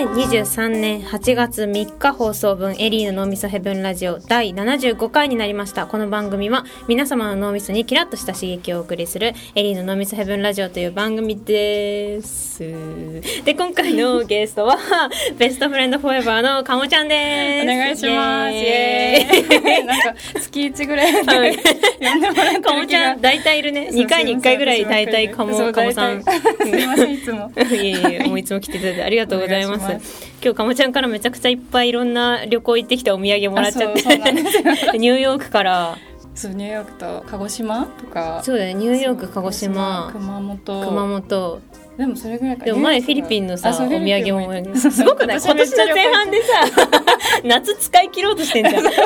2023年8月3日放送分エリーの脳みそヘブンラジオ第75回になりましたこの番組は皆様の脳みそにキラッとした刺激をお送りするエリーの脳みそヘブンラジオという番組ですで今回のゲストは ベストフレンドフォーエバーのかもちゃんですお願いします。イイエエーイ。なんか月一ぐらい呼んでもら。かもちゃん大体いるね2回に1回ぐらい大体かもかもさんすいませんいつも。いえいえ、もういつも来ていただいてありがとうございます。今日かもちゃんからめちゃくちゃいっぱいいろんな旅行行ってきたお土産もらっちゃって、ニューヨークから、そうニューヨークと鹿児島とか。そうだね、ニューヨーク、鹿児島、熊本。熊本。でもそれぐらいか。でも前フィリピンのさ、お土産もすごくない？今年の前半でさ、夏使い切ろうとしてんじゃん。で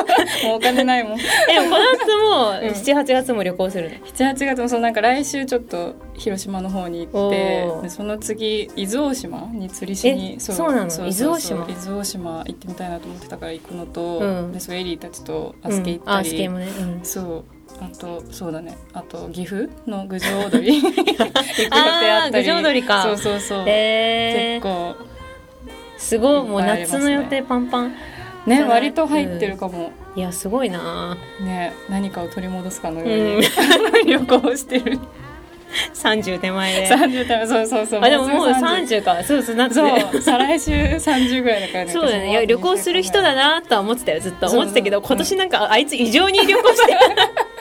ももうお金ないもん。この夏もうん。7、8月も旅行するの？7、8月もそうなんか来週ちょっと広島の方に行ってその次伊豆大島に釣りしにえそうなの？伊豆大島？伊豆大島行ってみたいなと思ってたから行くのと、うん。でそうエリーたちとアうんスケ行ったり、あスケもね。うん。そうあとそうだね。あと岐阜の郡上踊り。行く予定あったり。郡上踊りか。そうそうそう、へー。結構すごい、もう夏の予定パンパン。ね割と入ってるかも、いや、すごいな。ね何かを取り戻すかのよううん。に、旅行してる。30手前で。30代そうそうそう。あでももうすぐ30 30か。そうそうなって。そう。再来週30ぐらいだからねそうだね。いや旅行する人だなとは思ってたよずっと。思ってたけど今年なんかあいつ異常に旅行してる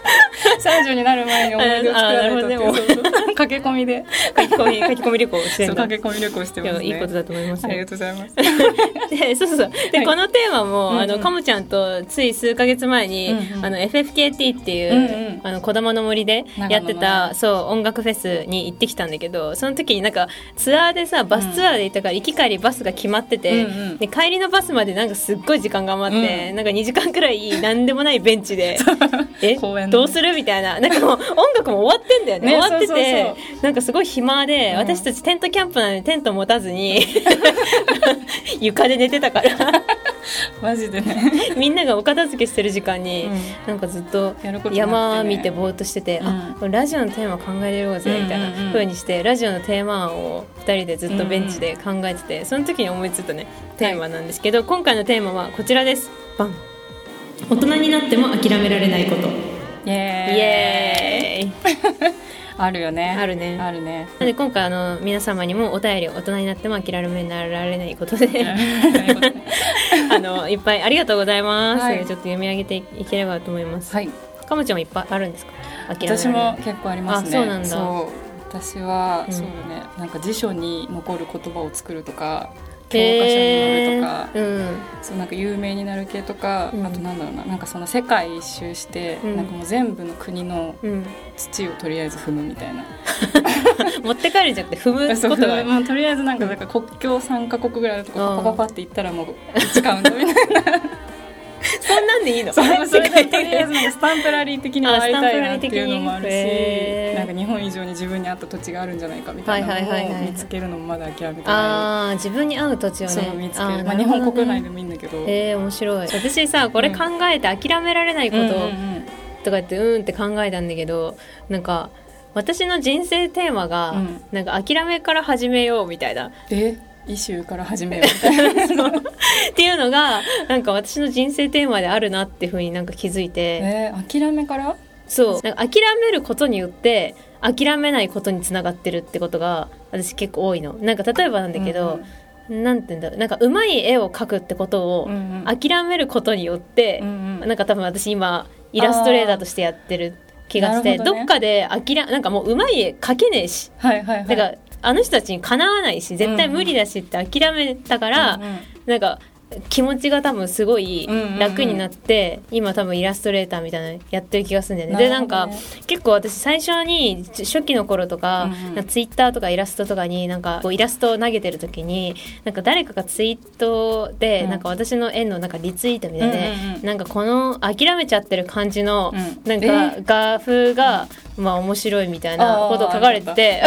30になる前に思い出を作らないと 駆け込みで。書き込み書き込み旅行して駆け込み旅行していますね。やいいことだと思いますありがよとうございます。でそうそうそう。で、はい。このテーマも、うんうん。あのかもちゃんとつい数ヶ月前に、うんうん。あの FFKT っていう、うんうん。あの小玉の森でやってた、のそう音楽フェスに行ってきたんだけどその時になんかツアーでさバスツアーで行ったから、行き帰りバスが決まってて、うんうん。で帰りのバスまでなんかすっごい時間が余って、なんか2時間くらいなんでもないベンチで え公園のどうするみたいな。なんかもう音楽も終わってんだよね。ね終わっててなんかすごい暇で、うん。私たちテントキャンプなのにテント持たずに 床で寝てたから。マジでね。みんながお片付けしてる時間に、うん。なんかずっと山見てぼーっとしてて、あこれラジオのテーマ考えれるぜみたいなうんうにしてラジオのテーマ案を2人でずっとベンチで考えてて、その時に思いついたねテーマなんですけど、今回のテーマはこちらです。バン。大人になっても諦められないことイエーイあるよね。あるね。あるね。なので今回あの皆様にもお便り大人になっても諦められないことで。あのいっぱいありがとうございます、はい。ちょっと読み上げていければと思います、はい。かもちゃんもいっぱいあるんですか？私も結構ありますね。あそうなんだ。私は、うん。そうだね。なんか辞書に残る言葉を作るとか教科書に載るとか、うん。そうなんか有名になる系とか、うん。あとなんだろうななんかその世界一周して、うん。なんかもう全部の国のうん、土をとりあえず踏むみたいな。持って帰るんじゃなくて踏む ことが。もうとりあえずなんかだから国境3カ国ぐらいのとこうん。パパパパって行ったらもう1カウントみたいな そんなんでいいの？そうそれでとりあえずスタンプラリー的に回りたいなっていうのもあるしなんか日本以上に自分に合った土地があるんじゃないかみたいなはいはいはいはい。のを見つけるのもまだ諦めてなあー自分に合う土地をね。見つける。まあ、日本国内でももいいんだけど、えー、面白い。私さこれ考えて諦められないこととか言ってうんって考えたんだけどなんか私の人生テーマが、うん。なんか諦めから始めようみたいな。え？イシューから始めようみたいな。っていうのがなんか私の人生テーマであるなっていうふうになんか気づいて、えー、諦めから？そう。なんか諦めることによって諦めないことにつながってるってことが私結構多いの。なんか例えばなんだけど、なんて言うんだろう。なんかうまい絵を描くってことをうんうん。諦めることによって、うんうん。なんか多分私今イラストレーターとしてやってる気がして、どね。っかで諦なんかもううまい絵描けねえし。はいはいはい。だからあの人たちにかなわないし絶対無理だしって諦めたから、うんうん。なんか気持ちが多分すごいうんうんうん。楽になって、今多分イラストレーターみたいなのやってる気がするんだよね。でなんか結構私最初に初期の頃とか,、うんうん。ツイッターとかイラストとかになんかこうイラストを投げてる時になんか誰かがツイートで、うん。なんか私の絵のなんかリツイートみたいで、うんうんうん。なんかこの諦めちゃってる感じの、うん。なんか画風が、まあ面白いみたいなことを書かれてて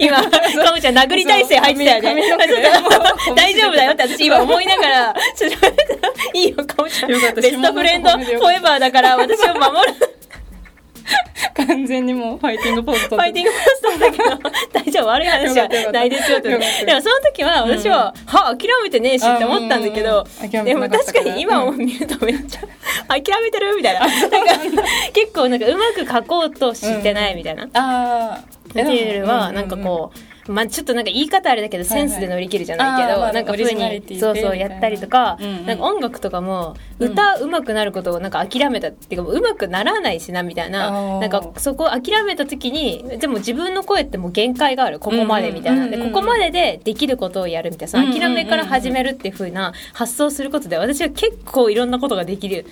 今 かもちゃん殴り体勢入ってた。よね 大丈夫だよ。って私今思いながらい。いよかもちゃん。ベストフレンドフォーエバーだから私を守る完 完全にもうファイティングポーズファイティングポストだけど 大丈夫悪い話はないですよってでもその時は私は、は諦めてねえしって思ったんだけど、うん。うんうん。でも確かに今をうん。見るとめっちゃ諦めてる？みたいな。なんか結構なんかうまく書こうとしてないみたいな、ああっていうよりはなんかこう、まあちょっとなんか言い方あれだけどセンスで乗り切るじゃないけど、はいはいなんか風オリジナリにそうそうやったりとか、うんうん。なんか音楽とかも歌うまくなることをなんか諦めたっていうかうまくならないしなみたいな、なんかそこを諦めた時にでも自分の声ってもう限界があるここまでみたいな、うんうんでここまででできることをやるみたいなその諦めから始めるっていう風な発想することで私は結構いろんなことができる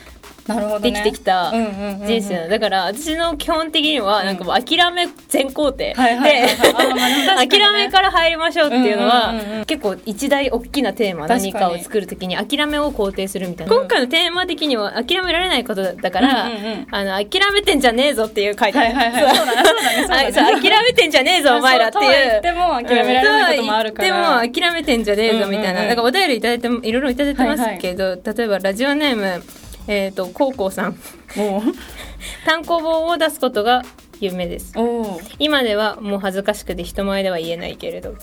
できてきた人生だから私の基本的にはなんかもう諦め全工程で 諦めから入りましょうっていうのは結構一大大きなテーマ。何かを作るときに諦めを肯定するみたいな、うん今回のテーマ的には諦められないことだから、あの諦めてんじゃねえぞっていう書いてある、はいはいはい。そう。だねそうだねそうだね。はいそう諦めてんじゃねえぞお前らっていう。そうとは言っても諦められないこともあるから。うんとは言っても諦めてんじゃねえぞみたいな、うんからお便りいただいてもいろいろいただいてますけど、例えばラジオネームえっ、とコウコウさん。も単行本を出すことが夢です。今ではもう恥ずかしくて人前では言えないけれど。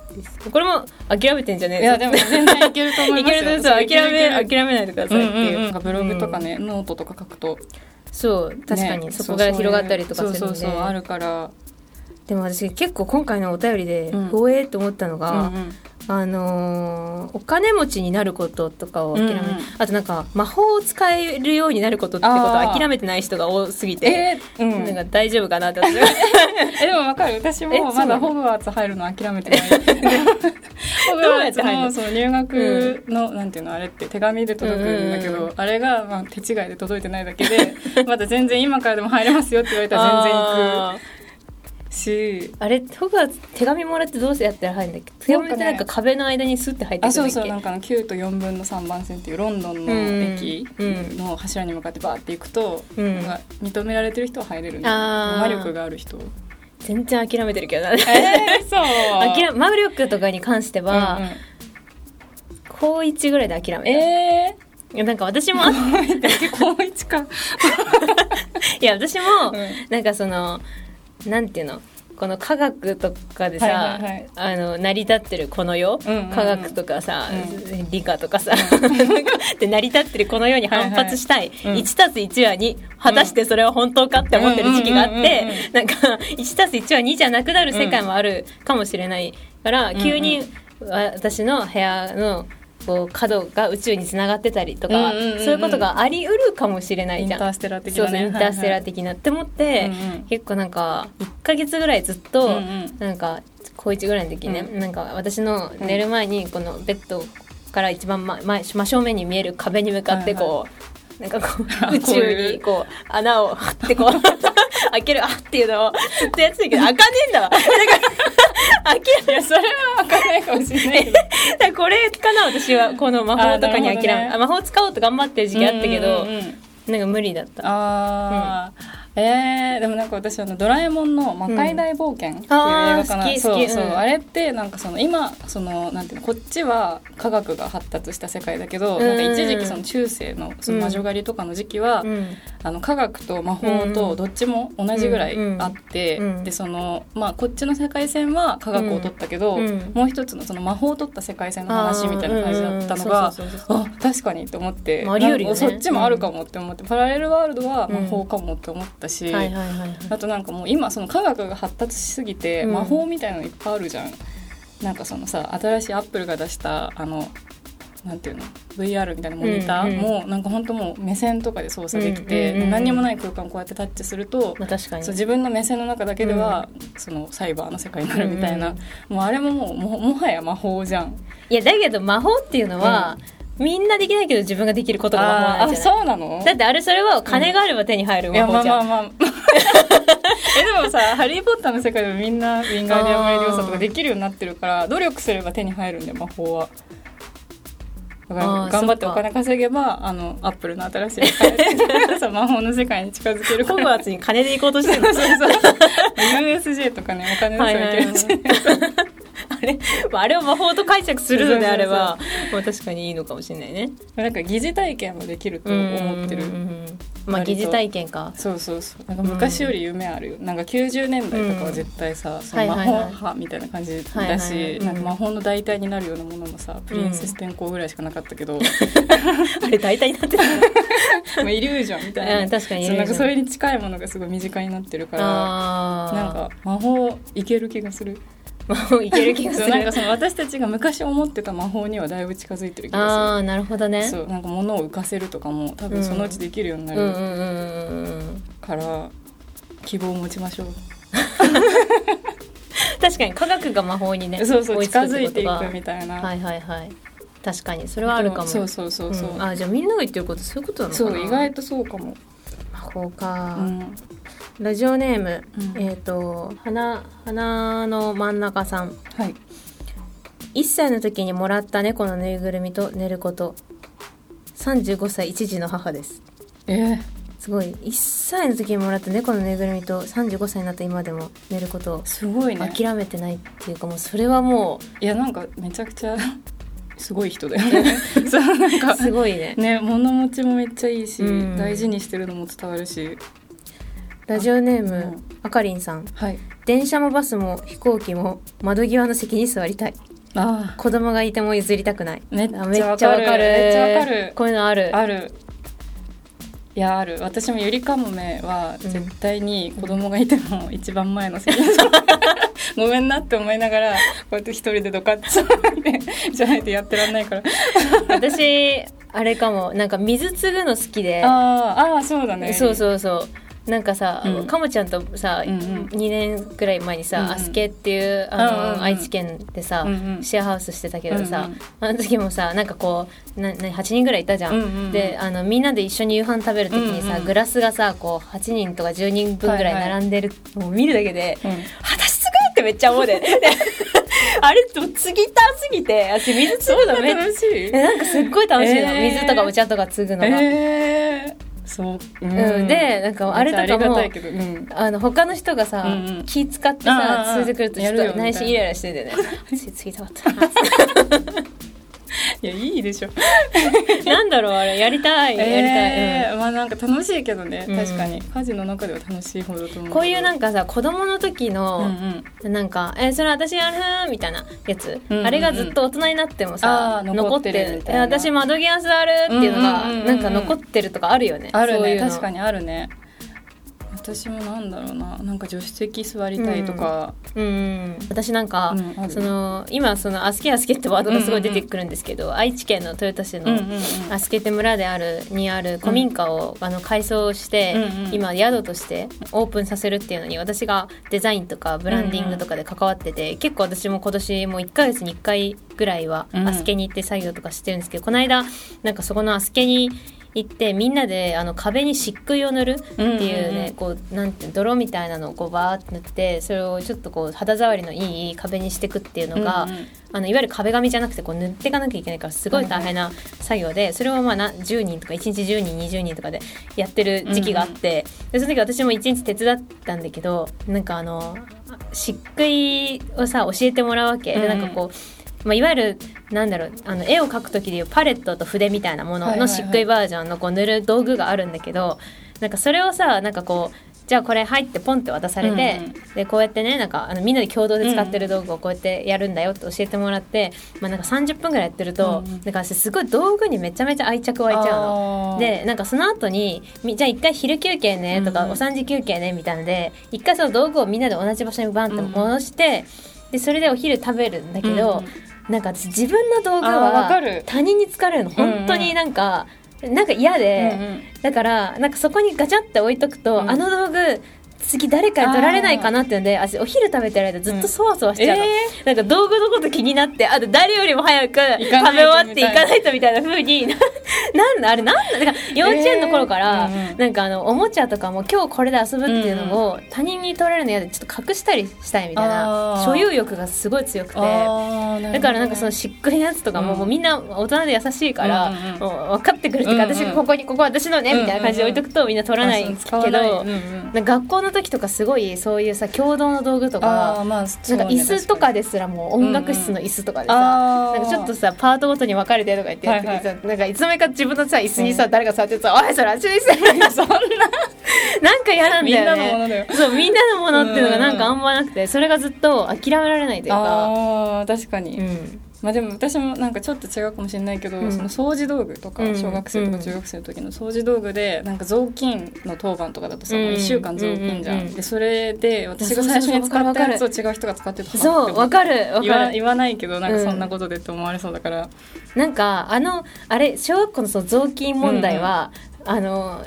これも諦めてんじゃねえぞ。いやでも全然いけると思いますよ。諦め諦めないでくださいっていう、なんかブログとかね、ノートとか書くと。そう確かに。ねそこが広がったりとかするんで、そうそうそう。あるから。でも私結構今回のお便りでうん。ほえーと思ったのが、うんうんあのーお金持ちになることとかを諦め、うんうん。あとなんか魔法を使えるようになることってことを諦めてない人が多すぎて、えーうん。なんか大丈夫かなって えでもわかる。私えもまだホグワーツ入るの諦めてない。ホグワーツの？その入学の、なんていうのあれって手紙で届くんだけど、うん。うんあれがまあ手違いで届いてないだけで まだ全然今からでも入れますよって言われたら全然行くしあれホグワーツ手紙もらってどうしてやったら入るんだっけ？手紙ってなんか壁の間にスッて入ってくあるんだっけ？そうそうなんかあの9と4分の3番線っていうロンドンの駅の柱に向かってバーって行くと、うん。認められてる人は入れるんだあー。魔力がある人。全然諦めてるけどな、えー、そう。魔力とかに関しては、うんうん。高1ぐらいで諦めた、えいやなんか私もあー、高一か。いや私も、うん。なんかそのなんていうの？この科学とかでさ、はいはいはい。あの成り立ってるこの世、うんうんうん。科学とかさ、う理科とかさ、で成り立ってるこの世に反発したい、はいはい。うん。1+1 は2果たしてそれは本当かって思ってる時期があっうんうんうんてうん。なんか 1+1 は2じゃなくなる世界もあるかもしれないから、んうん。急に私の部屋のこう角が宇宙につながってたりとか、うんうんうんうんそういうことがありうるかもしれないじゃん。インターステラー的そうそうなねインターステラー的なって思って、うんうん。結構なんか1ヶ月ぐらいずっと、うんうん。なんか高1ぐらいの時ね、うんなんか私の寝る前にこのベッドから一番前前真正面に見える壁に向かってこう、なんかこあう宇宙にこう穴を張ってこう 開けるあっていうのをずっとやってたけど開かねえんだわ。だから諦めいやそれは分かんないかもしれないけ これかな私は。この魔法とかに諦めね。あ魔法使おうと頑張ってる時期あったけど、うんうんうん。なんか無理だった。あー、えー、でもなんか私あの「ドラえもんの魔界大冒険」っていう映画かな、あー好き好き。そうそう、うん。あれってなんかその今そのなんていうのこっちは科学が発達した世界だけど、うん。なんか一時期その中世のその魔女狩りとかの時期は、うん。あの科学と魔法とどっちも同じぐらいあって、うん。うんでそのまあこっちの世界線は科学を取ったけど、うん。もう一つのその魔法を取った世界線の話みたいな感じだったのがあ確かにって。思って、ね。そっちもあるかもって思って、パラレルワールドは魔法かもって思ったし、はいはいはいはい。あとなんかもう今その科学が発達しすぎて、うん。魔法みたいなのいっぱいあるじゃん。なんかそのさ新しいアップルが出したあのなんていうの？VR みたいなモニターうんうんも、なんか本当もう目線とかで操作できて、うんうんうん何にもない空間をこうやってタッチすると、まあ確かに。そう自分の目線の中だけでは、そのサイバーの世界になるみたいな、うんもうあれももうももはや魔法じゃん。いやだけど魔法っていうのは、みんなできないけど自分ができることが魔法ああなんじゃない？そうなの？だってあれそれは金があれば手に入るいやまあ魔法じゃん、まあまあ えでもさ「ハリー・ポッター」の世界でもみんなウィンガーディアム・レディオサとかできるようになってるから努力すれば手に入るんだよ魔法は。だからあー頑張ってそっかお金稼げばあのアップルの新しい世界 そう魔法の世界に近づける。ホグワーツに金で行こうとしてるの？そうそう USJ とかねお金出せばいける。し、あれ まああれを魔法と解釈するのであればまあ確かにいいのかもしれないね。なんか疑似体験もできると思ってる。うんうんうんうんまあ疑似体験か。そうそうそう。なんか昔より夢あるよ、なんか90年代とかは絶対さ、その魔法派みたいな感じだし、なんか魔法の代替になるようなものもさプリンセス天候ぐらいしかなかったけど、あれ大体になってるまあイリュージョンみたいな、うん確かになんかそれに近いものがすごい身近になってるからなんか魔法いける気がする魔法いける気がする。なんかその私たちが昔思ってた魔法にはだいぶ近づいてる気あがあなるほどね。するそうなんか物を浮かせるとかも多分そのうちできるようになるから、希望を持ちましょう。確かに科学が魔法にねそうそう近づいていくみたいな、はいはいはい。確かにそれはあるかも。そうそうそうそう、ん。あじゃあみんなが言ってることそういうことなのかな。そう意外とそうかも、魔法か、うんラジオネーム、うん。えっ、と花花の真ん中さん。はい。1歳の時にもらった猫のぬいぐるみと寝ること。35歳一児の母です。えー、すごい。1歳の時にもらった猫のぬいぐるみと35歳になった今でも寝ることをすごいね。諦めてないっていうかもうそれはもいやなんかめちゃくちゃ すごい人だよね。そうなんうかすごいね。ね物持ちもめっちゃいいし、うん。大事にしてるのも伝わるしラジオネーム、う。んあかりんさん。はい。電車もバスも飛行機も窓際の席に座りたい。あ子供がいても譲りたくない。めっちゃわかる。ちゃわかる。めっちゃわかる。こういうのある。ある。いやある。私もゆりかもめは絶対に子供がいても一番前の席に ごめんなって思いながらこうやって一人でドカッと座ってじゃないとやってらんないから。私あれかも。なんか水継ぐの好きで。あーあーそうだね。そうそうそうなんかさ、うん。かもちゃんとさ、うんうん。2年くらい前にさ、うんうん。アスケっていうあの、うんうんうん。愛知県でさ、うんうん。シェアハウスしてたけどさ、うんうん。あの時もさなんかこうなな8人ぐらいいたじゃん。うんうんうん。であのみんなで一緒に夕飯食べる時にさ、うんうんグラスがさこう8人とか10人分ぐらい並んでるのを見るだけで、うん。私すごいってめっちゃ思う で。であれもう継ぎた？すぎて。私水継ぐのめっちゃ楽しい。えなんかすっごい楽しいの、えー。水とかお茶とか継ぐのが。えー、そう、うん。うんでなんかあれとかもああの他の人がさ、気使ってあさあ連れてくるとちょっと内心イライラしてんだよね。つ ついたかった いやいいでしょ。なんだろうあれ。やりたい。やりたい、えーまあなんか楽しいけどね、うん。確かに。家事の中では楽しい方だと思う。うんこういうなんかかさ子供の時うんの、うん。なんか「えそれ私やる」みたいなやつ、うんうんうん。あれがずっと大人になってもさ残ってるみたいな。え私窓際座るっていうのがうんうんうんうんなんか残ってるとかあるよね、あるね。確かにあるね私もなんだろうな。なんか助手席座りたいとか、うん。うん私なんか、うんその今その「アスケアスケ」ってワードがすごい出てくるんですけど、愛知県の豊田市の、うんうんうん。アスケって村であるにある古民家を、あの改装して、うんうん今宿としてオープンさせるっていうのに私がデザインとかブランディングとかで関わってて、結構私も今年もう1ヶ月に1回ぐらいはうん。アスケに行って作業とかしてるんですけど、この間なんかそこのアスケに行ってみんなであの壁に漆喰を塗るっていうね、うんうんうん。こうなんて泥みたいなのをこうバーって塗ってそれをちょっとこう肌触りのいい壁にしていくっていうのが、うんうん。あのいわゆる壁紙じゃなくてこう塗っていかなきゃいけないからすごい大変な作業でそれをまあな10人とか1日10人20人とかでやってる時期があって、でその時私も1日手伝ったんだけどなんかあの漆喰をさ教えてもらうわけ、でなんかこう、まあ、いわゆるなんだろうあの絵を描く時でいうパレットと筆みたいなもののはいはいはい。漆喰バージョンのこう塗る道具があるんだけどなんかそれをさなんかこうじゃあこれ入ってポンって渡されて、うんうん。でこうやってねなんかあのみんなで共同で使ってる道具をこうやってやるんだよって教えてもらって、まあ、なんか30分ぐらいやってると、うん。うんなんか私すごい道具にめちゃめちゃ愛着湧いちゃうの。でなんかその後にみじゃあ一回昼休憩ねとか、うんうん。お3時休憩ねみたいなので一回その道具をみんなで同じ場所にバンって戻して、でそれでお昼食べるんだけど、なんか私自分の道具あーわかはる。他人に疲れるの。本当になんか、なんか嫌で、だからなんかそこにガチャって置いとくと、うん。あの道具次誰かに取られないかなっていうので私お昼食べてる間ずっとそわそわしちゃうの、えなんか道具のこと気になってあと誰よりも早く食べ終わっていかないとみたいな風にななんだあれなんだか幼稚園の頃から、えーうんうん。なんかあのおもちゃとかも今日これで遊ぶっていうのを他人に取られるの嫌でちょっと隠したりしたいみたいな所有欲がすごい強くて。だからなんかそのしっくりのやつとかも,、うんもうみんな大人で優しいから、もう分かってくるっていうか、私ここにここ私のねみたいな感じで置いとくとみんな取らないけど、学校のの時とかすごいそういうさ共同の道具とあかなんかね椅子とかですらもう音楽室の椅子とかでさ、なんかちょっとさパートごとに分かれてとか言ってやってなんかいつの間にか自分のさ椅子にさ、誰が座っててさ「おいそれあっちの椅子そんな。なんか嫌なんだよね。みんなのものだよ。そうみんなのものっていうのがなんかあんまなくてそれがずっと諦められないというか。あー確かに、うんまあでも私もなんかちょっと違うかもしれないけど、うん。その掃除道具とかうん。小学生とうん。か中学生の時の掃除道具でなんか雑巾の当番とかだとさ、うん。もう1週間雑巾じゃん、うんうんうんでそれで私が最初に使ったやつを違う人が使ってたそうわかるわ言わかる。言わないけどなんかそんなことでって思われそうだから、なんかあのあれ小学校のその雑巾問題は、あの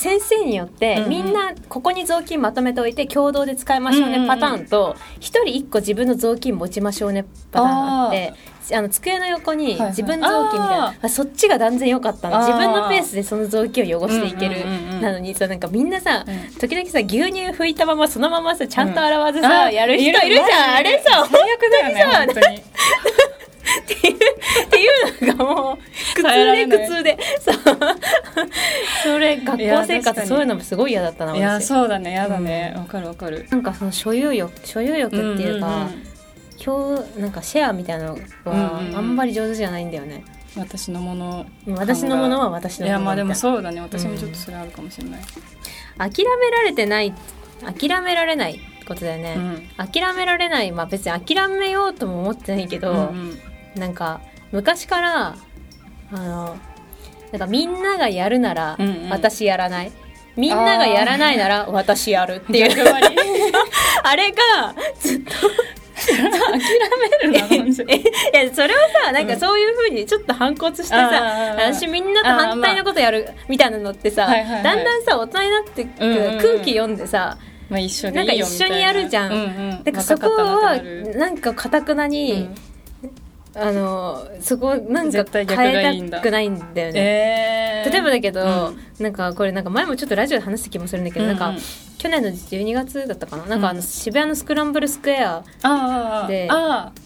先生によって、みんなここに雑巾まとめておいて共同で使いましょうねパターンと一、人一個自分の雑巾持ちましょうねパターンがあってあの机の横にはいはい。自分雑巾みたいな、ああそっちが断然良かったの。自分のペースでその雑巾を汚していける、うんうんなのにさなんかみんなさ、うん。時々さ牛乳拭いたままそのままさちゃんと洗わずうん。さ、あやる人いるじゃん。あれさ本当にさ本当に。っていうっていうのがもう苦痛で苦痛で。そう。それ学校生活そういうのもすごい嫌だったないや私そうだねやだね。わ、かるわかる。なんかその所有欲所有欲っていうか、んんん。今日なんかシェアみたいなのうんうんうん。はあんまり上手じゃないんだよね、私のもの。私のものは私のものいやまあでもみそうだね。私もちょっとそれあるかもしれない、たいな諦められてない諦められないってことだよね、うん。諦められないまあ別に諦めようとも思ってないけど、うんうん。なんか昔からあのなんかみんながやるならうんうん。私やらない、みんながやらないなら私やるっていう。あれがずっと諦めるな いやそれはさなんかそういうふうにちょっと反骨してさ、あー私みんなと反対のことやるみたいなのってさ、だんだんさ大人になってくうんうんうん空気読んでさ、まあ一緒でな。いんか一緒にやるじゃん。うんうん。だからそこはなんかかたくなに、あのそこなんか変えたくないんだよね。えー。例えばだけど、うん。なんかこれなんか前もちょっとラジオで話した気もするんだけど、なんかうん。うん去年の12月だったかな？なんかあのうん。渋谷のスクランブルスクエアああでああ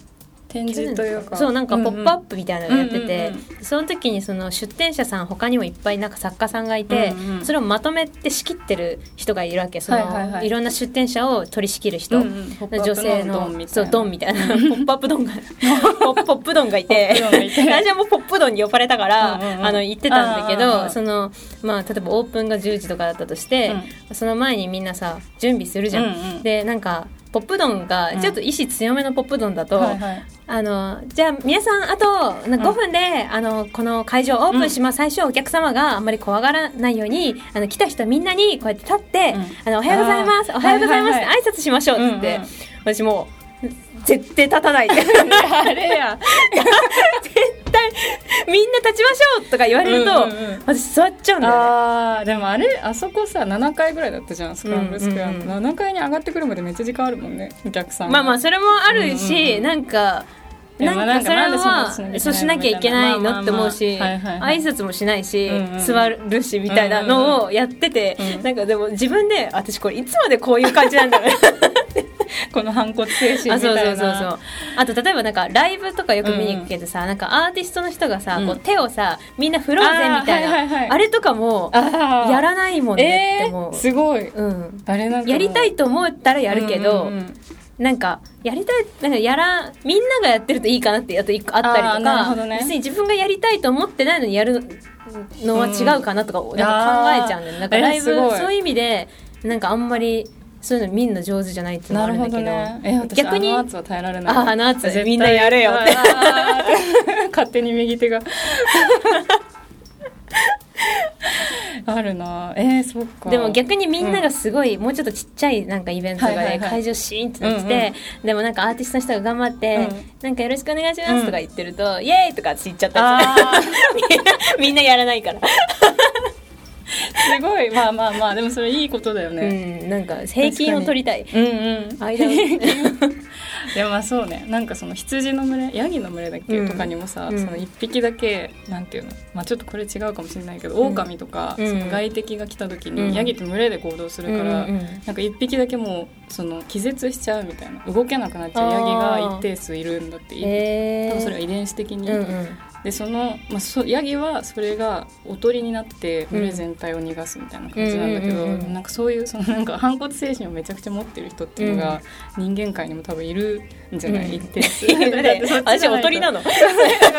展示というか。そうなんか「ポップアップみたいなのやってて、うんうんその時にその出展者さん他にもいっぱいなんか作家さんがいて、うんうんそれをまとめて仕切ってる人がいるわけ。その、はいいはいはい。ろんな出展者を取り仕切る人、うんうん。女性ののドンみたいな。そうドンみたいな。ポップアップドンが ポップドンがいて。私はもうポップドンに呼ばれたから、うんうんうん。あの行ってたんだけどそのまあ例えばオープンが10時とかだったとして、その前にみんなさ準備するじゃん。うんうん。でなんかポップドンがちょっと意志強めのポップドンだと、はいはい。あのじゃあ皆さんあとな5分で、あのこの会場オープンします、最初お客様があんまり怖がらないようにあの来た人みんなにこうやって立って、うん。あのおはようございますおはようございます、はいはい挨拶しましょうって言って、うんうん。私もう絶対立たないあれや。対みんな立ちましょうとか言われると、うんうんうん。私座っちゃうんだよね。あーでもあれあそこさ7階ぐらいだったじゃんスクランブルスクエアの、うん。うん。7階に上がってくるまでめっちゃ時間あるもんねお客さんが。まあまあそれもあるし、うんうんうん。なんかなんまあかそれはそうしなきゃいけないのって思うし挨拶もしないし座るしみたいなのをやっててうん。なんかでも自分で私これいつまでこういう感じなんだろう この反骨精神あみたいな。そうそうそうそう。あと例えばなんかライブとかよく見に行くけどさなんかアーティストの人がさうん。こう手をさみんな振ろうぜみたいあーはいはいはいなあれとかもやらないもんねってえ思う。ー、すごい。うん。あれなんやりたいと思ったらやるけど、うんうんうん。なんかやりたいなんかやらみんながやってるといいかなってあと一個あったりとか、ね。別に自分がやりたいと思ってないのにやるのは違うかなとか、なんか考えちゃうんだよ。ねなんかライブ、そういう意味でなんかあんまりそういうの見るの上手じゃないってなるほどどね。え私逆にあの圧は耐えられない。ああの圧みんなやれよ 勝手に右手が。あるな。えー、そっか。でも逆にみんながすごい、もうちょっとちっちゃいなんかイベントとかはいはいはい。で会場シーンってなってて、でもなんかアーティストの人が頑張って、うん。なんかよろしくお願いしますとか言ってると、イエーイとかって言っちゃったり みんなやらないから。すごい。まあまあまあでもそれいいことだよね、うん、なんか平均を取りたい。うんうん。間を。でもまあそうね。なんかその羊の群れヤギの群れだっけ、うん。とかにもさ、うん。その一匹だけなんていうの？まあちょっとこれ違うかもしれないけど、うん。狼とか、うん。その外敵が来た時に、うん。ヤギと群れで行動するから、うんうんうん。なんか一匹だけもうその気絶しちゃうみたいな。動けなくなっちゃうヤギが一定数いるんだって、多分それは遺伝子的に、うんうんでその、まあ、そヤギはそれがおとりになって群れ全体を逃がすみたいな感じなんだけど、なんかそういう そのなんか反骨精神をめちゃくちゃ持ってる人っていうのが人間界にも多分いるんじゃない、うん。一定 私おとりなの。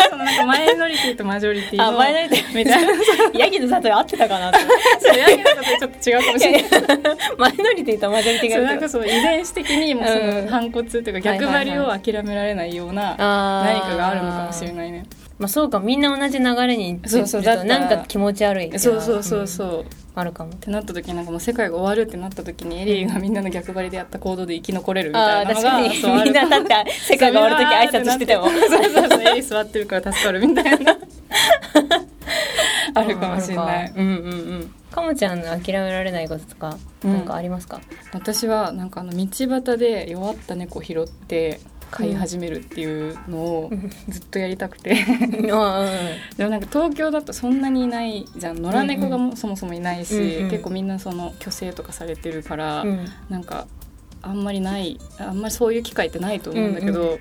そのなんかマイノリティとマジョリティのあマイノリティ。みたいな。ヤギの里で合ってたかな？ってそうヤギのことでちょっと違うかもしれない。マイノリティとマジョリティがなんかその遺伝子的にもうそうん。の反骨というか逆張りを諦められないような何かがあるのかもしれいないね。まあそうかみんな同じ流れにそうそうだなんか気持ち悪いそうそうそうそう、っあるかも。てなった時なんかもう世界が終わるってなった時にエリーがみんなの逆張りでやった行動で生き残れるみたああいなのが確かに。みんなだって世界が終わる時挨拶してても。そうそうそうエリー座ってるから助かるみたいな。あるかもしれない。うんうんうん。かもちゃんの諦められないこととかうんなんかありますか、私はなんかあの道端で弱った猫拾って飼い始めるっていうのをうん。ずっとやりたくて。あ でもなんか東京だとそんなにいないじゃん。野良猫がもそもそもいないし、うんうん。結構みんなその虚勢とかされてるから、うん。うんなんかあんまりないあんまりそういう機会ってないと思うんだけど、うん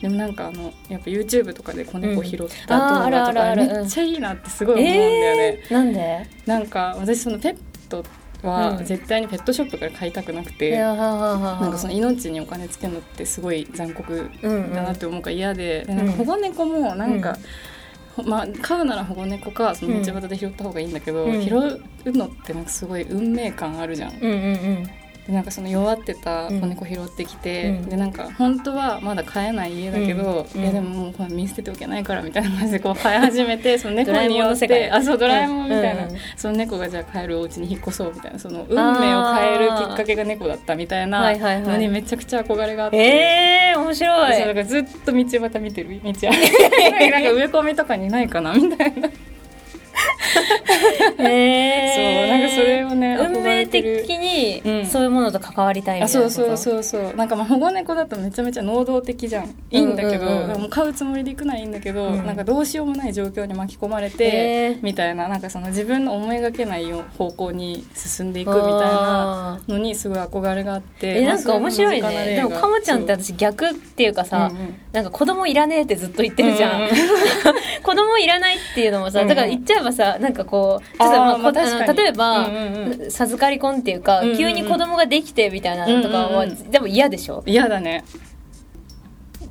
でもなんかあのやっぱ YouTube とかで子猫拾った動画とかめっちゃいいなってすごい思うんだよね。えー、なんで？なんか私そのペットはうん。絶対にペットショップから買いたくなくて、なんかその命にお金つけるのってすごい残酷うんだなって思うから嫌で,なんか保護猫もなんか、ほまあ、飼うなら保護猫かその道端で拾った方がいいんだけど、うん。拾うのってなんかすごい運命感あるじゃん。でなんかその弱ってた子猫拾ってきて、うん。でなんか本当はまだ飼えない家だけど、うん。いやでももうこれ見捨てておけないからみたいな感じでこう飼い始めてその猫によってあそうドラえもんみたいな、うん。うんその猫がじゃあ飼えるお家に引っ越そうみたいなその運命を変えるきっかけが猫だったみたいなはいはいはい。のにめちゃくちゃ憧れがあって。えー、面白い。だからずっと道端見てる道 なんか植え込みとかにないかなみたいなえそうなんかそれをね運命的にうん。そういうものと関わりたいみあたいなこと？そうそうそうそう。なんかまあ保護猫だとめちゃめちゃ能動的じゃん。いいんだけど、うんうんうんもう飼うつもりで行くのはいいんだけど、うん。なんかどうしようもない状況に巻き込まれて、えー。みたいな。なんかその自分の思いがけないよ方向に進んでいくみたいなのにすごい憧れがあって。えなんか面白いね。でもかもちゃんって私逆っていうかさ、うんうん。なんか子供いらねえってずっと言ってるじゃん、うんうん 子供いらないっていうのもさだから言っちゃえばさなんかこうちょっとまあこまあ例えば、うんうんう授かり婚っていうか、うんうんうん急に子供ができてみたいなのとかは、うんうんうでも嫌でしょ嫌だね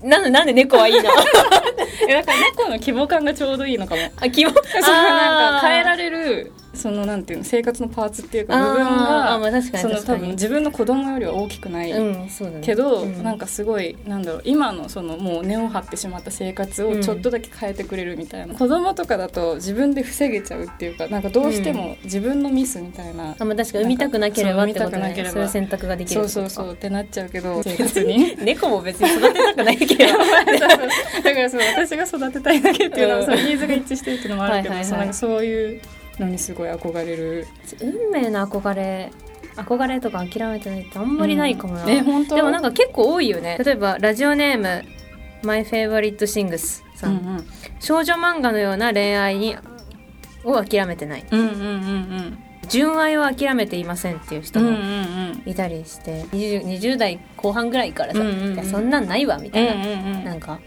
なんでなんで猫はいいのえだから猫の規模感がちょうどいいのかもあ希望そうなんか変えられるそのなんていうの生活のパーツっていうか部分があまあ確かにその多分自分の子供よりは大きくない、うんそうだね。けど、うん。なんかすごいなんだろう今のそのもう根を張ってしまった生活をちょっとだけ変えてくれるみたいな、子供とかだと自分で防げちゃうっていうかなんかどうしても自分のミスみたいな、あまあ確かに産みたくなければってことね。そういう選択ができるそうそうそうってなっちゃうけど生活に。猫も別に育てたくないけど。だからそう私が育てたいだけっていうのは、うんそのニーズが一致してるっていうのもあるけどはいはいはい。そうなんかそういうのにすごい憧れる？運命の憧れ憧れとか諦めてないってあんまりないかもな、うん。え本当？でもなんか結構多いよね。例えばラジオネーム My Favorite Sings さん、うん少女漫画のような恋愛にを諦めてない。うんうんうんうん。純愛を諦めていませんっていう人うんうんうもん。いたりして、20, 20代後半ぐらいからさ、うんうんうん。いやそんなんないわみたいな、うんうんうん。なんか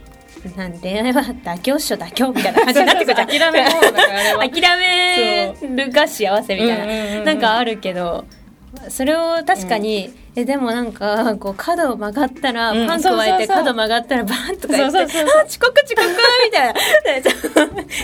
なん恋愛は妥協っしょ妥協みたいな感じになってくるじゃん。諦めるが幸せみたいな、うんうんうんうん。なんかあるけどそれを確かに、えでもなんかこう角を曲がったら、うん。パン加えてそうそうそう。角曲がったらバンとか言ってそう遅刻遅刻みたいな。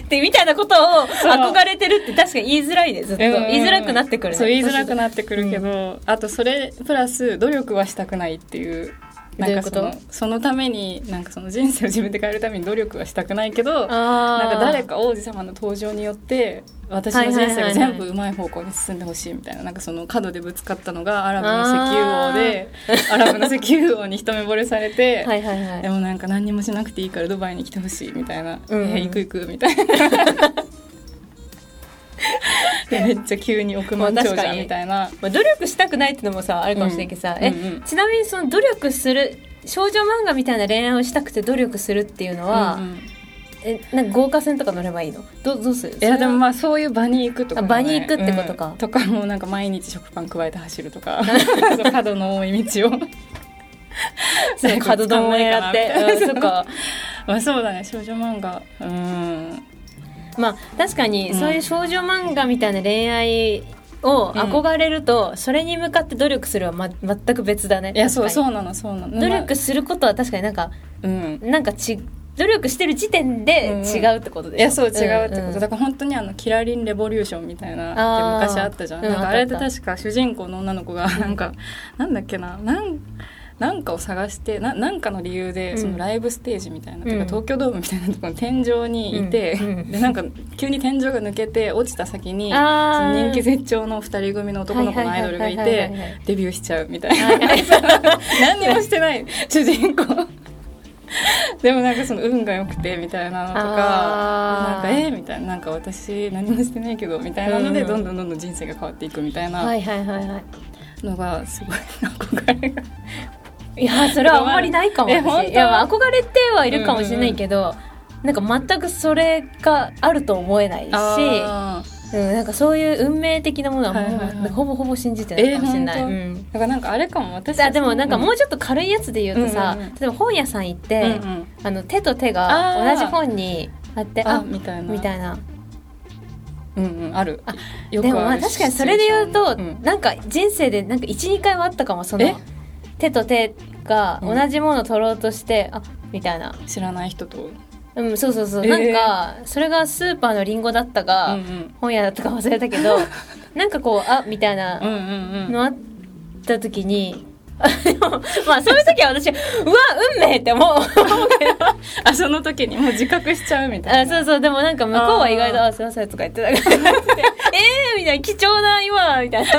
で みたいなことを憧れてるって確かに言いづらいねずっと、うん。うんうん言いづらくなってくるね。そう言いづらくなってくるけど、あとそれプラス努力はしたくないっていうなんかそのそのためになんかその人生を自分で変えるために努力はしたくないけどなんか誰か王子様の登場によって私の人生が全部うまい方向に進んでほしいみたいななんかその角でぶつかったのがアラブの石油王で アラブの石油王に一目惚れされて、はいでもなんか何にもしなくていいからドバイに来てほしいみたいな「うん。うんえ行く行く」みたいな。で めっちゃ急に億万長者みたいな。まあ、努力したくないってのもさあるかもしれんけどさ、え、うんうんうん。ちなみにその努力する少女漫画みたいな恋愛をしたくて努力するっていうのは、うんうん。えなんか豪華船とか乗ればいいの？どうどうする？いやでもまあそういう場に行くとかもね、あ場に行くってことか。うん。とかもうなんか毎日食パン加えて走るとか。角の多い道を。そう角度も狙って。うんそっか。まあそうだね少女漫画。うんまあ確かにうん。そういう少女漫画みたいな恋愛を憧れると、それに向かって努力するは、ま、全く別だね。いやそうそうなのそうなの。に努力することは確かになんかうん。なんかち努力してる時点でうんうん。違うってことでしょ、いやそう違うってこと、んん。だから本当にあのキラリンレボリューションみたいなって昔あったじゃん。うんなんかあれってあったあっ確か主人公の女の子がなんか、なんだっけな。なんなんかを探してななんかの理由でうん。そのライブステージみたいな、うん。東京ドームみたいなところの天井にいて、うんうんでなんか急に天井が抜けて落ちた先にその人気絶頂の二人組の男の子のアイドルがいてデビューしちゃうみたいな。はいはい 何にもしてない主人公。でもなんかその運が良くてみたいなのとかなんかえーみたいな。なんか私何もしてないけどみたいなのでうん。どんどんどんどん人生が変わっていくみたいなはいはいはいはい。のがすごい 憧れがいやそれはあんまりないかも。え本当？私いやまあ憧れてはいるかもしれないけど、なんか全くそれがあると思えないし、うん、なんかそういう運命的なものはもう、はいはいはい。ほぼほぼ信じてないかもしれない、えーうん。だからなんかあれかも私。あでもなんかもううちょっと軽いやつで言うとさ、うんうんうん。例えば本屋さん行って、うんうん。あの手と手が同じ本にあってああみたいな。みたいな。うんうんある。あでもまあ確かにそれで言うと、うん。なんか人生でなんか12回はあったかもそのえ？手と手がうん。同じものを取ろうとして、あみたいな。知らない人と。うんそうそうそう、えー。なんかそれがスーパーのリンゴだったか、うんうん。本屋だったか忘れたけど なんかこうあみたいなのあった時に、まあそういう時は私うわ運命って思うあその時にもう自覚しちゃうみたいな。あそうそうでもなんか向こうは意外と「あすいません」とか言ってたからえーみたいな貴重な今みたいな。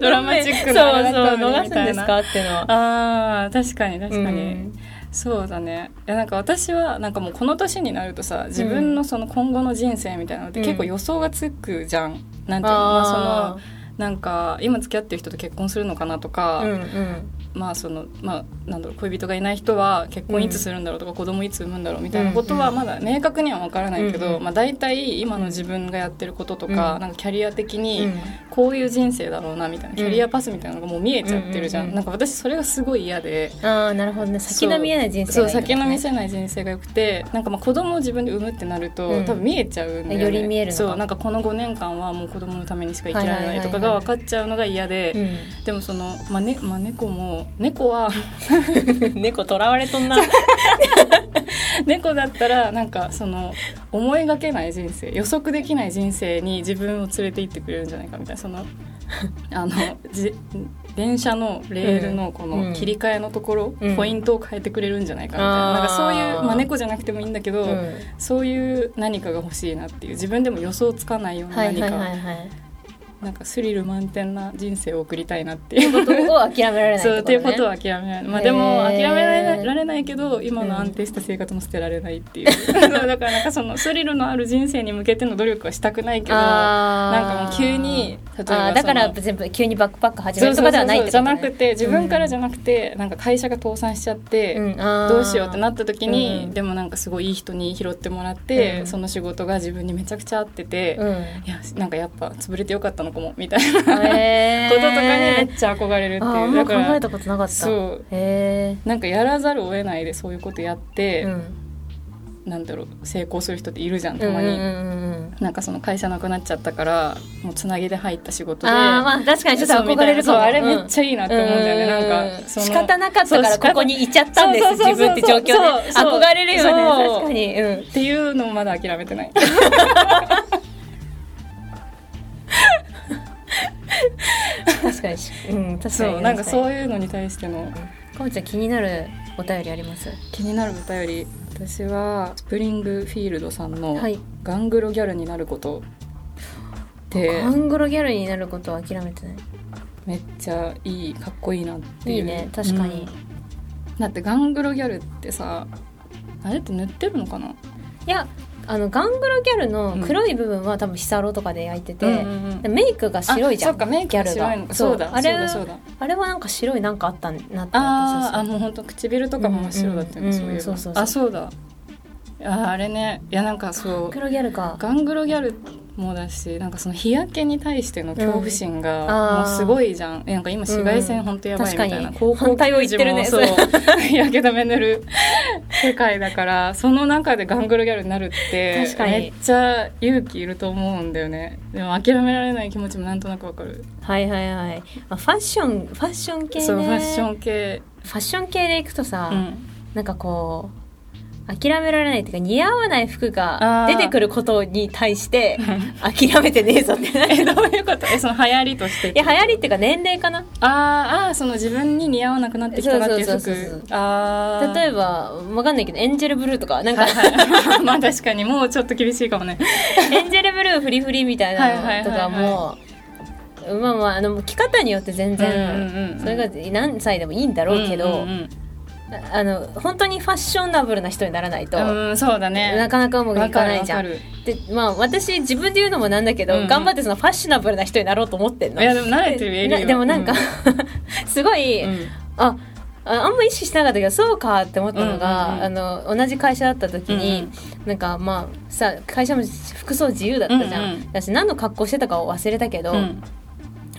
ドラマチックそうなあれだったそう逃すんですかっていうのは。あー確かに確かに、うん。そうだね。いやなんか私はなんかもうこの年になるとさ自分のその今後の人生みたいなのって結構予想がつくじゃん、なんていうのまあそのなんか今付き合ってる人と結婚するのかなとか、うんうんまあそのまあなんだろう恋人がいない人は結婚いつするんだろうとか、子供いつ産むんだろうみたいなことはまだ明確には分からないけど、うんうん。まあ大体今の自分がやってることとか、うんなんかキャリア的うにん。こういう人生だろうなみたいな、キャリアパスみたいなのがもう見えちゃってるじゃん,、うんうん。うんなんか私それがすごい嫌で。ああなるほどね。先の見えない人生そう。先の見せない人生がよくて。なんかまあ子供を自分で産むってなると、うん。多分見えちゃうんだよね。より見えるそう。なんかこの5年間はもう子供のためにしか生きられないとかが分かっちゃうのが嫌で、うん。でもその、まあねまあ、猫も猫は 猫とらわれとんな。猫だったらなんかその思いがけない人生予測できない人生に自分を連れて行ってくれるんじゃないかみたいな。そのあのじ電車のレールのこうん。の切り替えのところ、うん。ポイントを変えてくれるんじゃないかみたいな,、あーなんかそういう、まあ、猫じゃなくてもいいんだけど、うん。そういう何かが欲しいなっていう自分でも予想つかないような何か、なんかスリル満点な人生を送りたいなっていいううことを諦められないそうっていうことはは諦めない、まあ、でも諦められられないけど今の安定した生活も捨てられないっていう、そうだからなんかそのスリルのある人生に向けての努力はしたくないけどなんかもう急にあーだから全部急にバックパック始めるとかではないってことね。じゃなくて自分からじゃなくて、なんか会社が倒産しちゃって、うんどうしようってなった時に、うん。でもなんかすごいいい人に拾ってもらって、うん。その仕事が自分にめちゃくちゃ合ってて、うん。いやなんかやっぱ潰れてよかったのかもみたいな、へー。こととかにめっちゃ憧れるっていう。だから考えたことなかった。そう。へなんかやらざるを得ないでそういうことやって、えうんなんだろう成功する人っているじゃんたまに、なんかその会社なくなっちゃったからもうつなぎで入った仕事であーまあ確かにちょっと憧れるかも。そうあれめっちゃいいなって思うんだよね、うん。なんか仕方なかったからここにいちゃったんです自分って状況で憧れるよね確かに。うん。っていうのもまだ諦めてない。確かに。しうん確かに。そうなんかそういうのに対してのかもちゃん気になるお便りあります？気になるお便り。私はスプリングフィールドさんのはい「ガングロギャルになること」ってガングロギャルになることは諦めてない。めっちゃいいかっこいいなっていう。いいね。確かに、うん。だってガングロギャルってさあれって塗ってるのかな？いやあのガングロギャルの黒い部分は多分ヒサロとかで焼いてて、うんメイクが白いじゃん。あそっかメイクがそうだあれそうだそうだ。あれはなんか白いなんかあったんなってあーあもう本当唇とかも真っ白だったよね、うんそういうそうそうそう。あそうだああれね。いやなんかそう。黒ギャルか。ガングロギャルもだしなんかその日焼けに対しての恐怖心うん。がもうすごいじゃん、えなんか今紫外線本当やばいみたいな、確かに。高校球児もそう。日 焼け止め塗る世界だからその中でガングロギャルになるってめっちゃ勇気いると思うんだよね。でも諦められない気持ちもなんとなくわかる、はいはいはい、まあ、ファッションファッション系ね。そうファッション系。ファッション系でいくとさ、うん。なんかこう諦められないっていうか似合わない服が出てくることに対して諦めてねえぞってえどういうこと？えその流行りとして。いや流行りっていうか年齢かな。あーあーその自分に似合わなくなってきたなっていう服。ああ例えばわかんないけどエンジェルブルーとかなんかはいはいまあ確かにもうちょっと厳しいかもね。エンジェルブルーフリフリみたいなのとかもまあまああの着方によって全然、うんうんうんそれが何歳でもいいんだろうけど、うんうんあの本当にファッショナブルな人にならないと、うん、うんそうだね。なかなかうまくいかないじゃん。でまあ私自分で言うのもなんだけど、うんうん頑張ってそのファッショナブルな人になろうと思ってんの。るいやでも慣れてるエリなーは。でもなんか、すごい、うん。あああんま意識しなかったけどそうかって思ったのが、うんうんうん。あの同じ会社だった時に、なんかまあさ会社も服装自由だったじゃん、うんうん。私何の格好してたかを忘れたけど、うん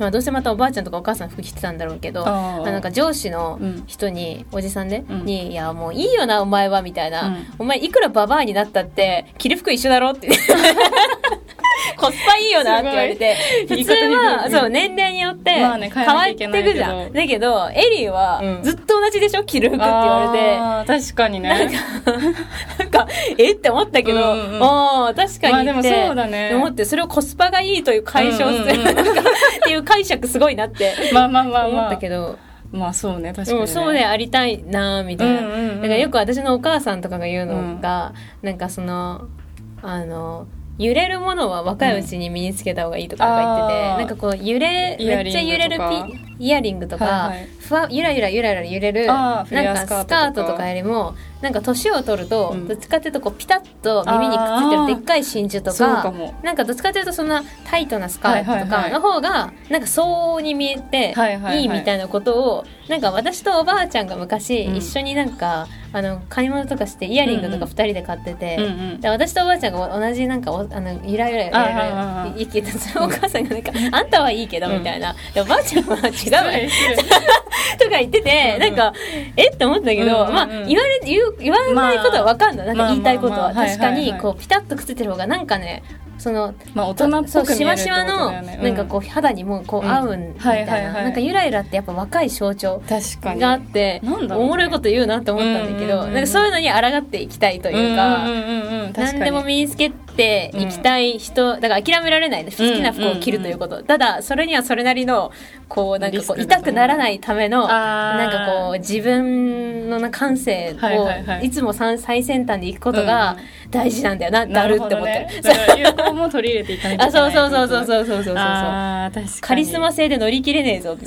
まあ、どうせまたおばあちゃんとかお母さん服着てたんだろうけどなんか上司のうん。人に、おじさんで、うん。に「いやもういいよなお前は」みたいな、うん。お前いくらババアになったって着る服一緒だろ」って コスパいいよなって言われて普通はそう年齢によって変変わってくじゃん、だけどエリーはうん。ずっと同じでしょ？着る服って言われて。確かにね。なんか、え？って思ったけど、ああ、確かに。まあでもそうだね。思って、それをコスパがいいという解消する、っていう解釈すごいなってまあまあまあ思まあ。ったけど、まあそうね確かにね。そうでありたいなみたいな、だからよく私のお母さんとかが言うのが、なんかそのあの揺れるものは若いうちに身につけた方がいいとか言ってて、あー。なんかこう揺れめっちゃ揺れるピイヤリングとか、はいはい。ふわゆらゆらゆらゆら揺れるなんかスカートとカかよりもなんか年を取ると、うん。どっちかっていうとこうピタッと耳にくっついてるでっかい真珠とかなんかどっちかっていうとそんなタイトなスカートとかの方がなんか相応に見えてはいはいみたいなことをなんか私とおばあちゃんが昔うん。一緒になんか、あの買い物とかしてイヤリングとか2人で買ってて、うんうん。で私とおばあちゃんが同じなんかおあのゆらゆらゆあああらあゆら生きてそのお母さんがなんか「あんたはいいけど」みたいな、でおばあちゃんは違うとか言ってて、なんかえって思ったけど、うんうんうん。まあ言われ言う言わないことは分かんない、なんか言いたいことは、まあまあまあ確かにこうピタッとくっついてる方がなんかねそのまあ大人っぽく見えるってそうことしわしわのねなんかこう肌にもこううん合うん。みたいな、んかゆらゆらってやっぱ若い象徴があって、おもろいこと言うなって思ったんだけど、なんかそういうのに抗っていきたいというか。何でも身につけていきたい人、だから諦められない好きな服を着るということ、ただそれにはそれなりのこうなんかこう痛くならないためのなんかこう自分のな感性をいつもさ最先端でいくことが大事なんだよな、なるって思ってる、なるね。も取り入れていかなきゃあいけないそうそうそうそうそうそうそうそうカリスマ性で乗り切れねえぞ。っ て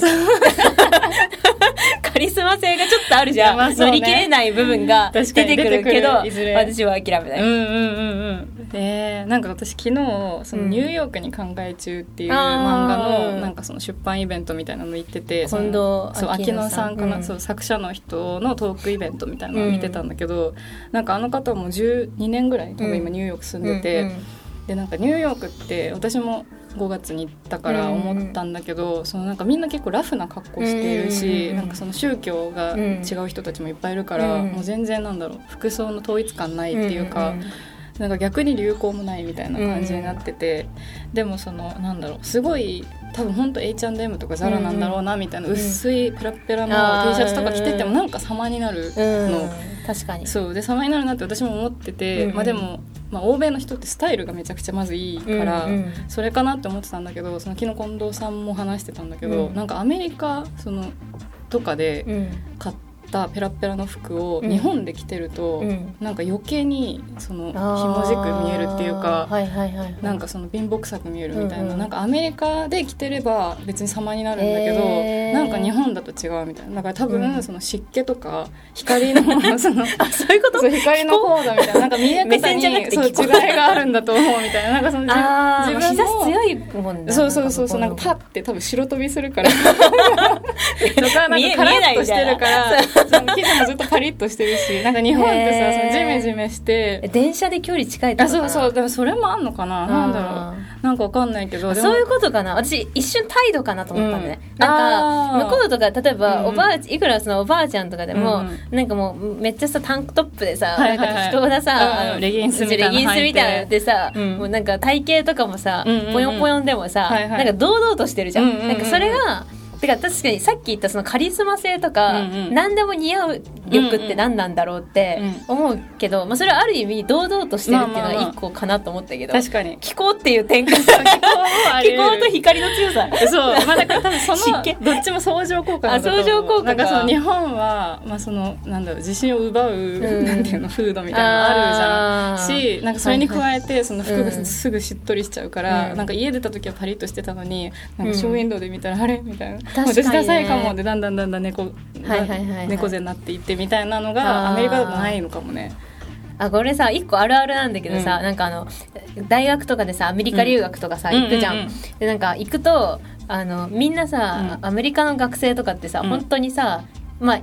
カリスマ性がちょっとあるじゃん、まあね。乗り切れない部分が出てくるけど私は諦めない、うんうんうんうんえー、なんか私昨日そのニューヨークに考え中っていう漫画のなんかその出版イベントみたいなの行っててそ近のそう藤秋野さんかな、うん。そう作者の人のトークイベントみたいなのを見てたんだけど、なんかあの方も12年ぐらい多分今ニューヨーク住んでて、うんうん。でなんかニューヨークって私も5月に行ったから思ったんだけど、そのなんかみんな結構ラフな格好しているし、うんなんかその宗教が違う人たちもいっぱいいるから、うん。もう全然なんだろう服装の統一感ないっていうか、んんなんか逆に流行もないみたいな感じになってて、でもそのなんだろうすごい多分本当 H&M とかザラなんだろうなみたいな、うん。薄いペラッペラの T シャツとか着ててもなんか様になるうん。の。確かに。そう。で様になるなって私も思ってて、うんうん。まあ、でも、まあ、欧米の人ってスタイルがめちゃくちゃまずいいから、うんうんそれかなって思ってたんだけどその昨日近藤さんも話してたんだけど、うん。なんかアメリカそのとかでうん。買ったペラペラの服をうん。日本で着てると、うん。なんか余計にそのひもじく見えるっていうか。はいはいなんかその貧乏臭く見えるみたいな、うんうん。なんかアメリカで着てれば別に様になるんだけど、へー。なんか日本だと違うみたいな。だから多うん。分その湿気とか光の そのあそういうこと？そう光のコードみたいな。なんか見え目方にそう違いがあるんだと思うみたいな。なんかその自あー日差しも強いもんね。そうそうそうそうなんかパッッて多分白飛びするから。とかなん見えかカラッとしてるから生地もずっとパリッとしてるし なんか日本ってさそのジメジメして電車で距離近いとあかそうそう。でもそれもあんのかな？なんだろあう。なんかわかんないけどそういうことかな。私一瞬態度かなと思ったんだね、うん。なんか向こうとか例えば、うん。おばあいくらそのおばあちゃんとかでも、うん。なんかもうめっちゃさタンクトップでさ、なんか適当なさ、レギンスみたいなのでさ、うん。もうなんか体型とかもさ、ぽよんぽよんでもさ、なんか堂々としてるじゃん。なんかそれがてか確かにさっき言ったそのカリスマ性とか、うんうん。何でも似合う力って何なんだろうって思うけど、まあ、それはある意味堂々としてるっていうのが一個かなと思ったけど、確かに。気候っていう展開 気気候と光の強さ。そう。まあだから多分そ湿の気。どっちも相乗効果なんだと相乗効果か。なんかその日本はまあそのなんだろう自信を奪う、ん。なんていうの風土みたいなのあるじゃん。しなんかそれに加えてその服がうん。すぐしっとりしちゃうから、うん。なんか家出た時はパリッとしてたのになんかショーウィンドウで見たらあれ？みたいな、私ダサいかもでだんだんだんだん猫、はいはいはいはい。猫背になっていってみたいなのがアメリカだとないのかもね。あこれさ一個あるあるなんだけどさ、うん。なんかあの大学とかでさアメリカ留学とかさ、うん行くじゃん,、うんうんでなんか行くとあのみんなさ、うん。アメリカの学生とかってさ、うん。本当にさまあ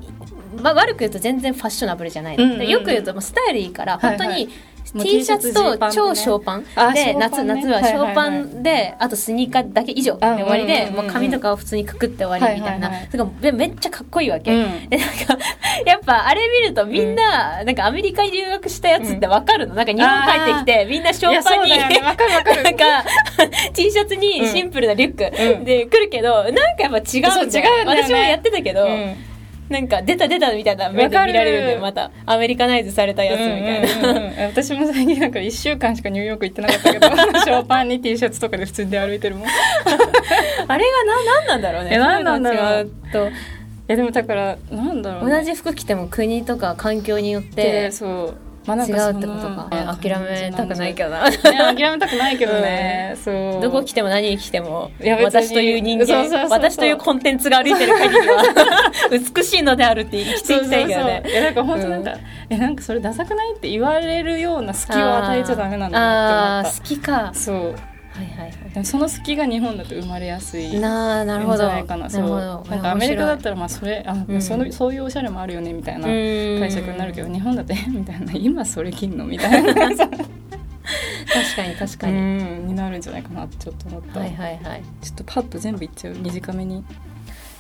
まあ、悪く言うと全然ファッショナブルじゃないの、うんうんうん。でよく言うともうスタイルいいからはいはい。本当にもう T シャツ T シャツと超ショーパン。で夏夏はショーパンであとスニーカーだけ以上で終わりでもう髪とかを普通にくくって終わりみたいな、めっちゃかっこいいわけ、うん。でなんかやっぱあれ見るとみんな、なんかアメリカに留学したやつってわかるの、なんか日本帰ってきてみんなショーパンに、なんか T シャツにシンプルなリュック。うん。で来るけど、なんかやっぱ違う違う私もやってたけど、うんなんか出た出たみたいな目で見られるんだよ。またアメリカナイズされたやつみたいな、うんうんうん。うん私も最近なんか1週間しかニューヨーク行ってなかったけど ショーパンに T シャツとかで普通に出歩いてるもん。あれがななんなんだろうね。えなんなんだろう。そういうの違うと。えでもだからなんだろう、ね、同じ服着ても国とか環境によっでてそうまあなん違うかってことか、諦めたくないけどな。ね諦めたくないけどね、そう。どこ来ても何着ても私という人間そうそうそうそう。私というコンテンツが歩いてる限りは 美しいのであるって生きていきたいけどねいやなんか本当なんか、えなんかそれダサくないって言われるような隙を与えちゃダメなんだって思っ好きか。たそうはいはいはでもその隙が日本だと生まれやすいいなあなるほんじどゃないかな。そう。なるほど。なんかアメリカだったららまあそれあ、うん。そのそういうおしゃれもあるよねみたいな解解釈になるけど日本だと え？みたいな。今それ着んのみたいな。確かに確かうに、ん。になるんじゃないかなってちょっと思った、はいはいはい。ちょっとパッと全部いっちゃう。短めに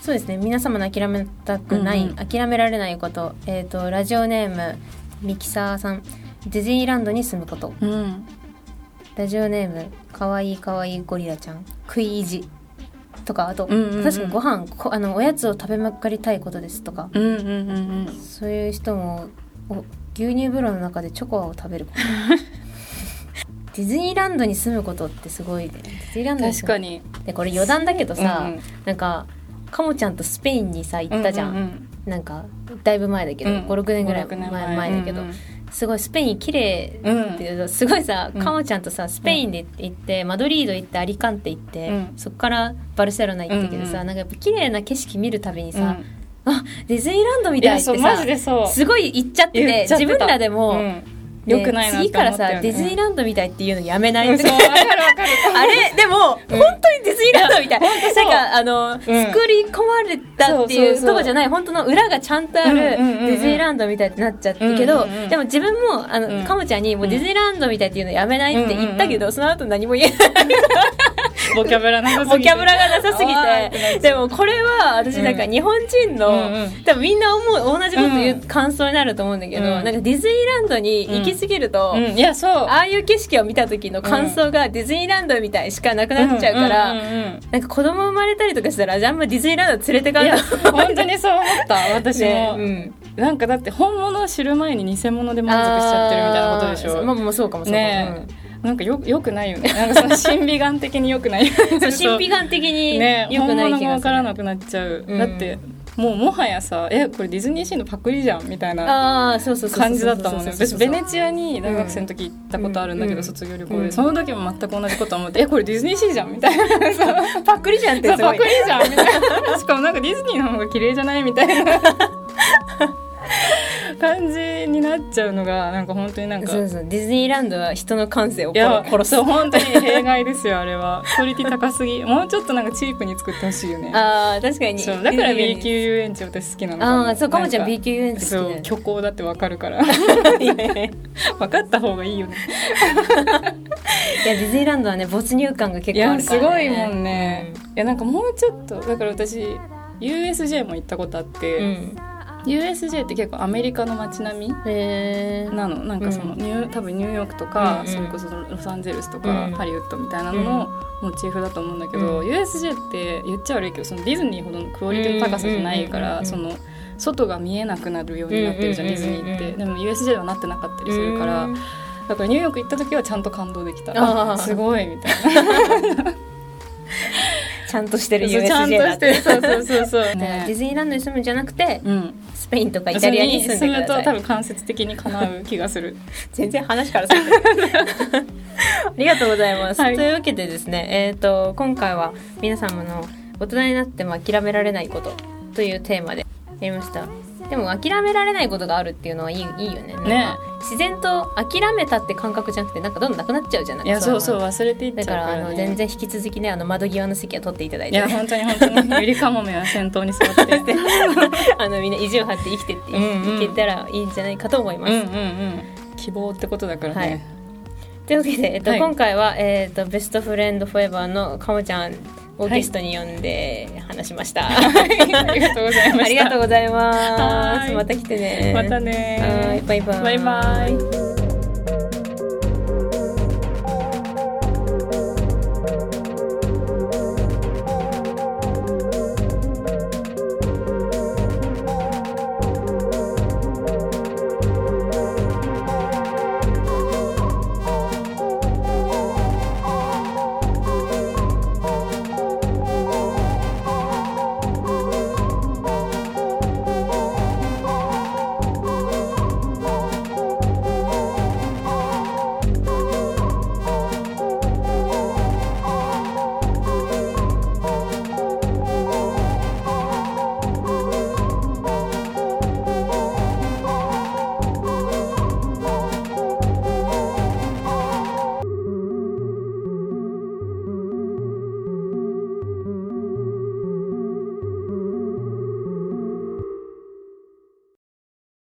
そうですね。皆様の諦めたくない、うんうん。諦められないこと。えっ、とラジオネームミキサーさん。ディズニーランドに住むこと。うんラジオネームかわいいかわいいゴリラちゃん食い意地。とかあと、うんうんうん。確かにご飯こあのおやつを食べまかりたいことですとか。うんうんうんうん。そういう人もお牛乳風呂の中でチョコを食べること。ディズニーランドに住むことってすごいね。ディズニーランド確かに。でこれ余談だけどさ、うんうん。なんかカモちゃんとスペインにさ行ったじゃん、ううんなんかだいぶ前だけど、うん。56年ぐらい5 6年前。前だけど、うんうんすごいスペイン綺麗っていうとすごいさ、うん。カモちゃんとさスペインで行って、マドリード行ってアリカンテ行って、うん。そっからバルセロナ行ったけどさ、うんうんなんかやっぱ綺麗な景色見るたびにさ、うん。あディズニーランドみいたいってさすごい行っちゃってて自分らでも、うんね良くないなって次からさ、思ったよねディズニーランドみたいっていうのやめない、うん。そうわかるわかる。あれ？でも、本当にディズニーランドみたい。う。なんか、あの、作り込まれたっていうとこじゃない、本当の裏がちゃんとあるデうんうんうんうん。ィズニーランドみたいってなっちゃってけど、うんうんうんでも自分も、あの、うん。カモちゃんにもうディズニーランドみたいっていうのやめないって言ったけど、その後何も言えない。ボキャブラなさすぎて。ボキャブラがなさすぎて。でもこれは、私なんか日本人の、うんうん。多分みんな思う、同じこと言ううん。感想になると思うんだけど、うん。なんかディズニーランドに行き過ぎると、うん。いやそう。ああいう景色を見た時の感想がディズニーランドみたいしかなくなっちゃうから、なんか子供生まれたりとかしたら、じゃああんまディズニーランド連れてかんと。本当にそう思った私も、ねうん。なんかだって本物を知る前に偽物で満足しちゃってるみたいなことでしょ。まあまあそうかもそうかも。ねなんかよよくないよね。なんかその審美眼的によくない神秘 眼的にね良く本物がない気がする。分からなくなっちゃう、うん。だってもうもはやさえこれディズニーシーのパクリじゃんみたいなああ、そうそうそうそう。感じだったもんね。私ベネチアに大学生の時行ったことあるんだけど、うん卒業旅行で、うんその時も全く同じこと思ってえこれディズニーシーじゃんみたいな。パックリじゃんってすごい。そうパク。リじゃんみたいな。しかもなんかディズニーの方が綺麗じゃないみたいな感じになっちゃうのがなんか本当になんか。そうそうディズニーランドは人の感性を殺す。そう本当に弊害ですよあれは。クオリティ高すぎ。もうちょっとなんかチープに作ってほしいよね。あー確かに。そうだから B 級級遊園地私好きなのああそうかもちゃんな B 級遊園地好きだよ虚構だってわかるから。分かった方がいいよね。やディズニーランドはね没入感が結構あるから、ね、ごいもんね、いやなんかもうちょっとだから私 USJ も行ったことあって、うん、うん USJ って結構アメリカの街並みなの。なんかその、うん。ニュー多分ニューヨークとか、うんうん。それこそロサンゼルスとか、うん。ハリウッドみたいなののモチーフだと思うんだけど、うん。USJ って言っちゃ悪いけどそのディズニーほどのクオリティの高さじゃないかうんうんうんうん。らその外が見えなくなるようになってるじゃん、うんうんうんうん。ディズニーってでも USJ はなってなかったりするから、うん。だからニューヨーク行った時はちゃんと感動できた。すごいみたいなちゃんとしてる USJ だしてるそうそうそうそう、だからディズニーランドに住むんじゃなくてうん、スペインとかイタリアに住んでください。住むと多分間接的に叶う気がする。全然話から ありがとうございます、はい。というわけでですねえっ、と今回は皆様の大人になっても諦められないことというテーマでやりましたでも諦められないことがあるっていうのはいいいいよね。ね。自然と諦めたって感覚じゃなくてなんかどんどんなくなっちゃうじゃないいやそうそう忘れていっだかちゃうからら、ね、あの全然引き続きねあの窓際の席は取っていただいて。いや本当に本当に。ゆりかもめは先頭に座って。て あのみんな意地を張って生きてってい,、けたらいいんじゃないかと思います、うんうんうん希望ってことだからはい。ね、というわけで、えっとはい。今回は、えっとベストフレンドフォーエバーのかもちゃんをゲストに呼んで話しました、ありがとうございました。ありがとうございます。はい。また来てね。またね。はい。バイバイ。バイバイ